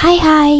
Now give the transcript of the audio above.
Hi hi.